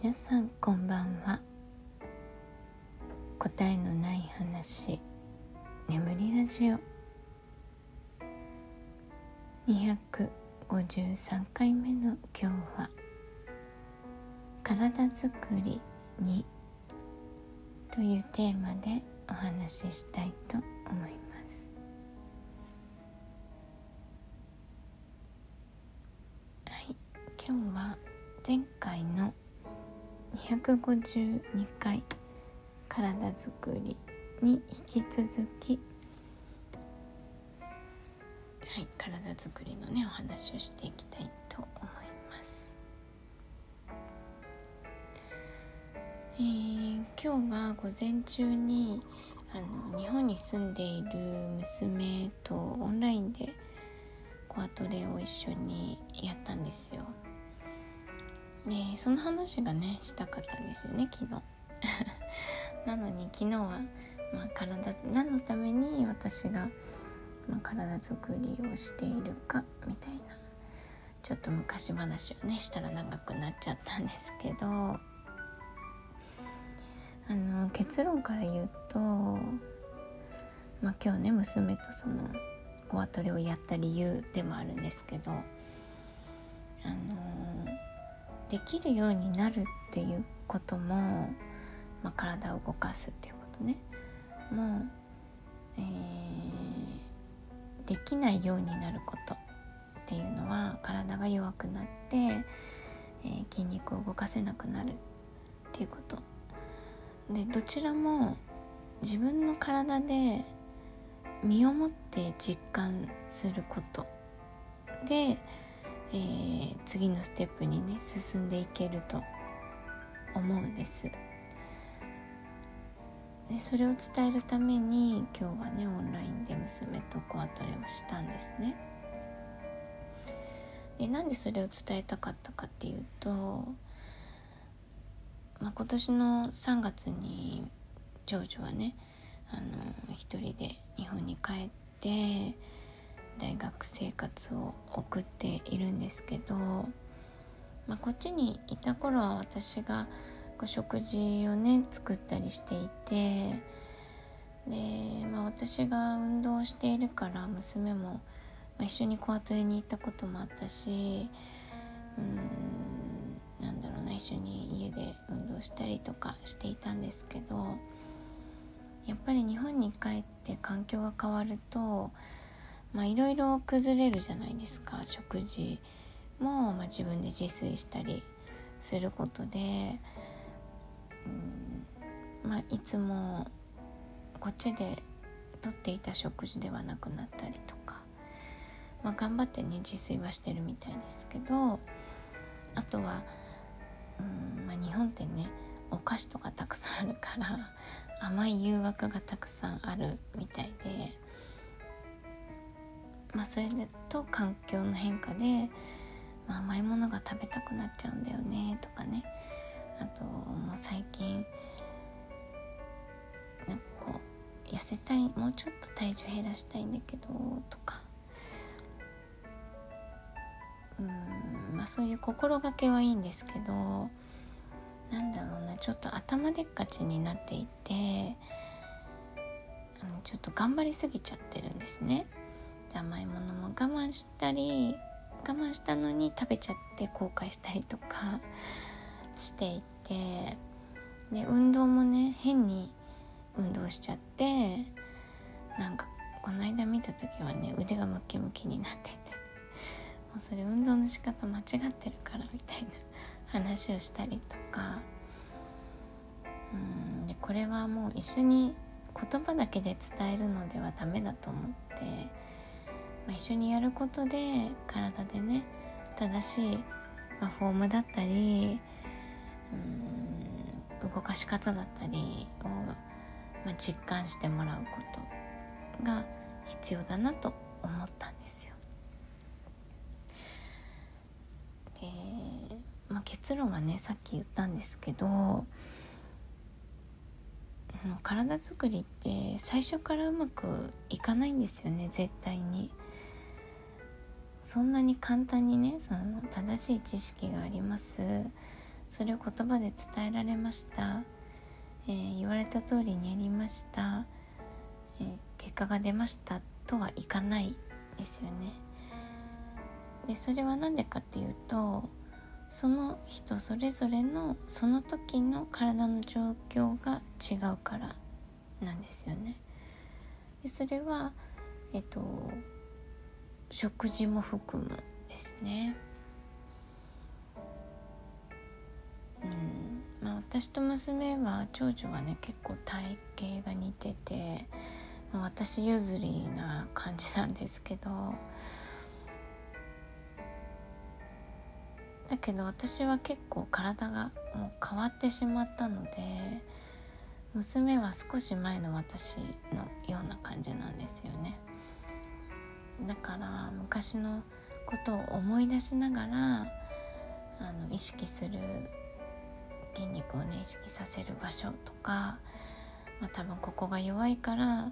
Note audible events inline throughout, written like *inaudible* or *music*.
皆さんこんばんは。答えのない話眠りラジオ。253回目の今日は体づくりにというテーマでお話ししたいと思います。はい今日は前回の252回体づくりに引き続き。はい体づくりのねお話をしていきたいと思います。えー、今日は午前中にあの日本に住んでいる娘とオンラインでコアトレを一緒にやったんですよ。でその話がねしたかったんですよね昨日。*laughs* なのに昨日は、まあ、体何のために私が、まあ、体づくりをしているかみたいなちょっと昔話をねしたら長くなっちゃったんですけどあの結論から言うと、まあ、今日ね娘とそのコアトレをやった理由でもあるんですけどあのできるようになるっていうことも、まあ、体を動かすっていうことね。もう、えー、できないようになることっていうのは体が弱くなって、えー、筋肉を動かせなくなるっていうこと。でどちらも自分の体で身をもって実感することでえー、次のステップにね進んでいけると思うんです。でそれを伝えるために今日はねオンラインで娘とコアトレをしたんですね。でなんでそれを伝えたかったかっていうと、まあ、今年の3月に長女はねあの一人で日本に帰って大学生活を送っているんですけど、まあ、こっちにいた頃は私がこう食事をね作ったりしていてで、まあ、私が運動しているから娘も、まあ、一緒にコアトレに行ったこともあったしうんなんだろうな一緒に家で運動したりとかしていたんですけどやっぱり日本に帰って環境が変わるとまあいろいろ崩れるじゃないですか。食事も、まあ、自分で自炊したりすることで、うんまあ、いつもこっちでとっていた食事ではなくなったりとか、まあ、頑張ってね自炊はしてるみたいですけどあとは、うんまあ、日本ってねお菓子とかたくさんあるから甘い誘惑がたくさんあるみたいでまあ、それでと環境の変化で、まあ、甘いものが食べたくなっちゃうんだよねとかねあともう最近なんかこう痩せたいもうちょっと体重減らしたいんだけどとかうんまあそういう心がけはいいんですけどなんだろうなちょっと頭でっかちになっていてあのちょっと頑張りすぎちゃってるんですね。で甘いものも我慢したり我慢したのに食べちゃって後悔したりとかしていてで運動もね変に運動しちゃってなんかこの間見た時はね腕がムキムキになっててもうそれ運動の仕方間違ってるからみたいな話をしたりとか。うんでこれはもう一緒に言葉だけで伝えるのではダメだと思ってまあ、一緒にやることで体でね正しい、まあ、フォームだったりうん動かし方だったりを、まあ、実感してもらうことが必要だなと思ったんですよ。で、まあ、結論はねさっき言ったんですけど体作りって最初からうまくいかないんですよね絶対に。そんなに簡単にねその正しい知識があります。それを言葉で伝えられました、えー、言われた通りにやりました、えー、結果が出ました。とはいかないですよね。でそれは何でかっていうとその人それぞれのその時の体の状況が違うからなんですよね。でそれはえっと食事も含むですね。うん。まあ、私と娘は長女はね結構体型が似てて、まあ、私譲りな感じなんですけど。だけど私は結構体がもう変わってしまったので娘は少し前の私のような感じなんですよね。だから昔のことを思い出しながらあの意識する筋肉をね意識させる場所とか、まあ、多分ここが弱いから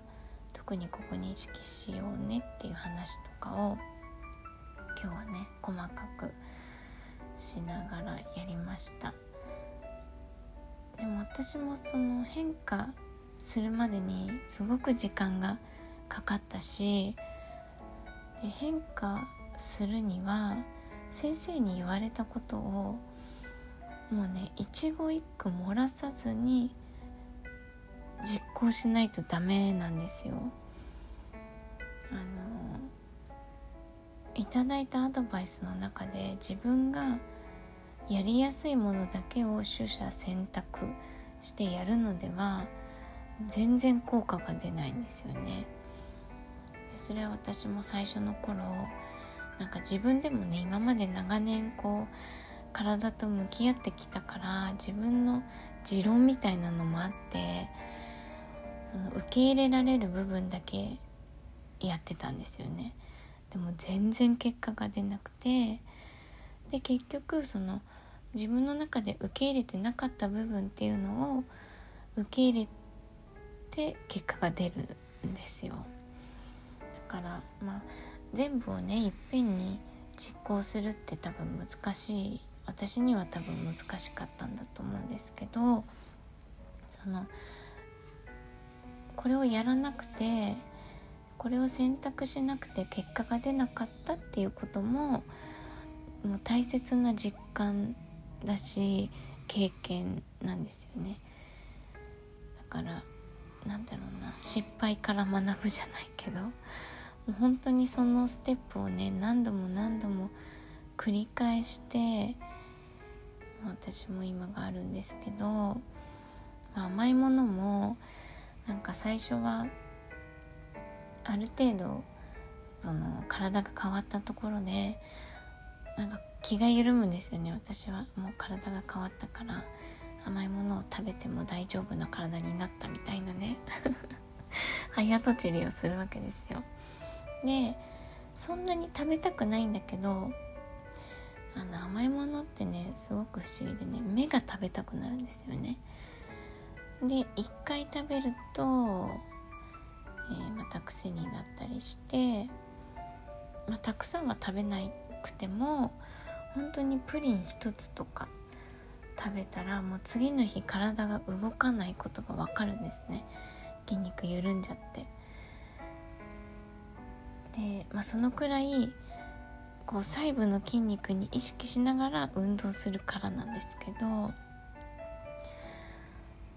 特にここに意識しようねっていう話とかを今日はね細かくしながらやりました。でも私もその変化するまでにすごく時間がかかったしで変化するには先生に言われたことをもうね一語一句漏らさずに実行しないとダメなんですよ。あのいただいたアドバイスの中で自分がやりやすいものだけを取捨選択してやるのでは全然効果が出ないんですよね。それは私も最初の頃なんか自分でもね今まで長年こう体と向き合ってきたから自分の持論みたいなのもあってその受け入れられる部分だけやってたんですよね。でも全然結果が出なくてで結局その自分の中で受け入れてなかった部分っていうのを受け入れて結果が出るんですよ。からまあ全部をねいっぺんに実行するって多分難しい私には多分難しかったんだと思うんですけどそのこれをやらなくてこれを選択しなくて結果が出なかったっていうことももう大切な実感だし経験なんですよね。だからなんだろうな失敗から学ぶじゃないけど。本当にそのステップをね何度も何度も繰り返して私も今があるんですけど、まあ、甘いものもなんか最初はある程度その体が変わったところでなんか気が緩むんですよね私は。もう体が変わったから甘いものを食べても大丈夫な体になったみたいなね。*laughs* 早とちりをするわけですよ。でそんなに食べたくないんだけどあの甘いものってねすごく不思議でね目が食べたくなるんですよね。で一回食べると、えー、また癖になったりして、まあ、たくさんは食べなくても本当にプリン一つとか食べたらもう次の日体が動かないことが分かるんですね。筋肉緩んじゃって。で、まあ、そのくらいこう細部の筋肉に意識しながら運動するからなんですけど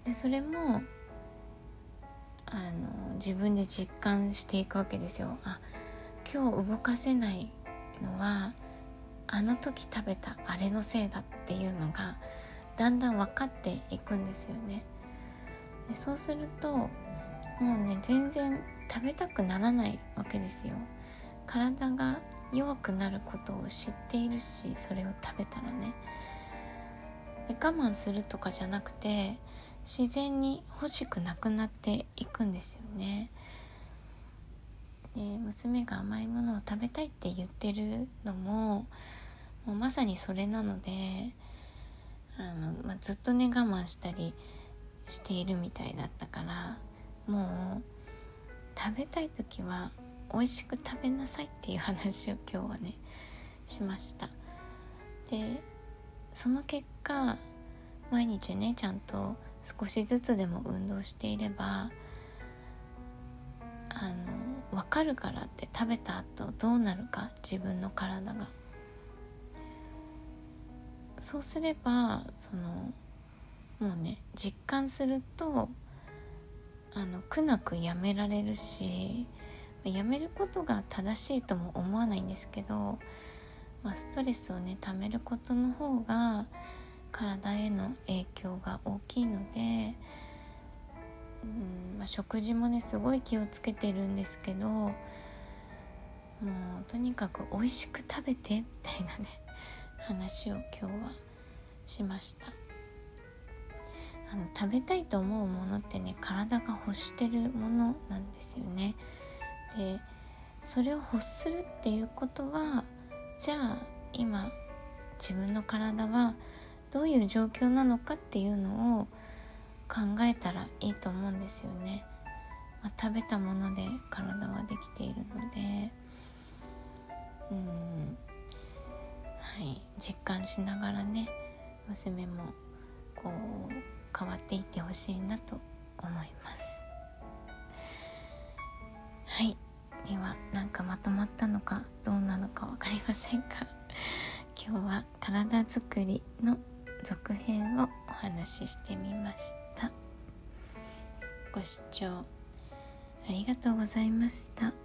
でそれもあの自分で実感していくわけですよ。あ今日動かせないのはあの時食べたあれのせいだっていうのがだんだん分かっていくんですよね。でそうするともうね全然食べたくならないわけですよ。体が弱くなることを知っているしそれを食べたらね。で我慢するとかじゃなくて自然に欲しくなくなっていくんですよね。で娘が甘いものを食べたいって言ってるのももうまさにそれなのであの、まあ、ずっとね我慢したりしているみたいだったからもう食べたい時は美味しく食べなさいっていう話を今日はねしました。でその結果毎日ねちゃんと少しずつでも運動していればあの分かるからって食べた後どうなるか自分の体が。そうすればそのもうね実感するとあの苦なくやめられるしやめることが正しいとも思わないんですけど、まあ、ストレスをねためることの方が体への影響が大きいので、うんまあ、食事もねすごい気をつけてるんですけどもうとにかく美味しく食べてみたいなね話を今日はしました。あの食べたいと思うものってね体が欲してるものなんですよね。でそれを欲するっていうことはじゃあ今自分の体はどういう状況なのかっていうのを考えたらいいと思うんですよね、まあ、食べたもので体はできているので。うん。はい。実感しながらね娘もこう変わっていってほしいなと思います。はい。ではなんかまとまったのかどうなのか分かりませんが *laughs* 今日は体づくりの続編をお話ししてみました。ご視聴ありがとうございました。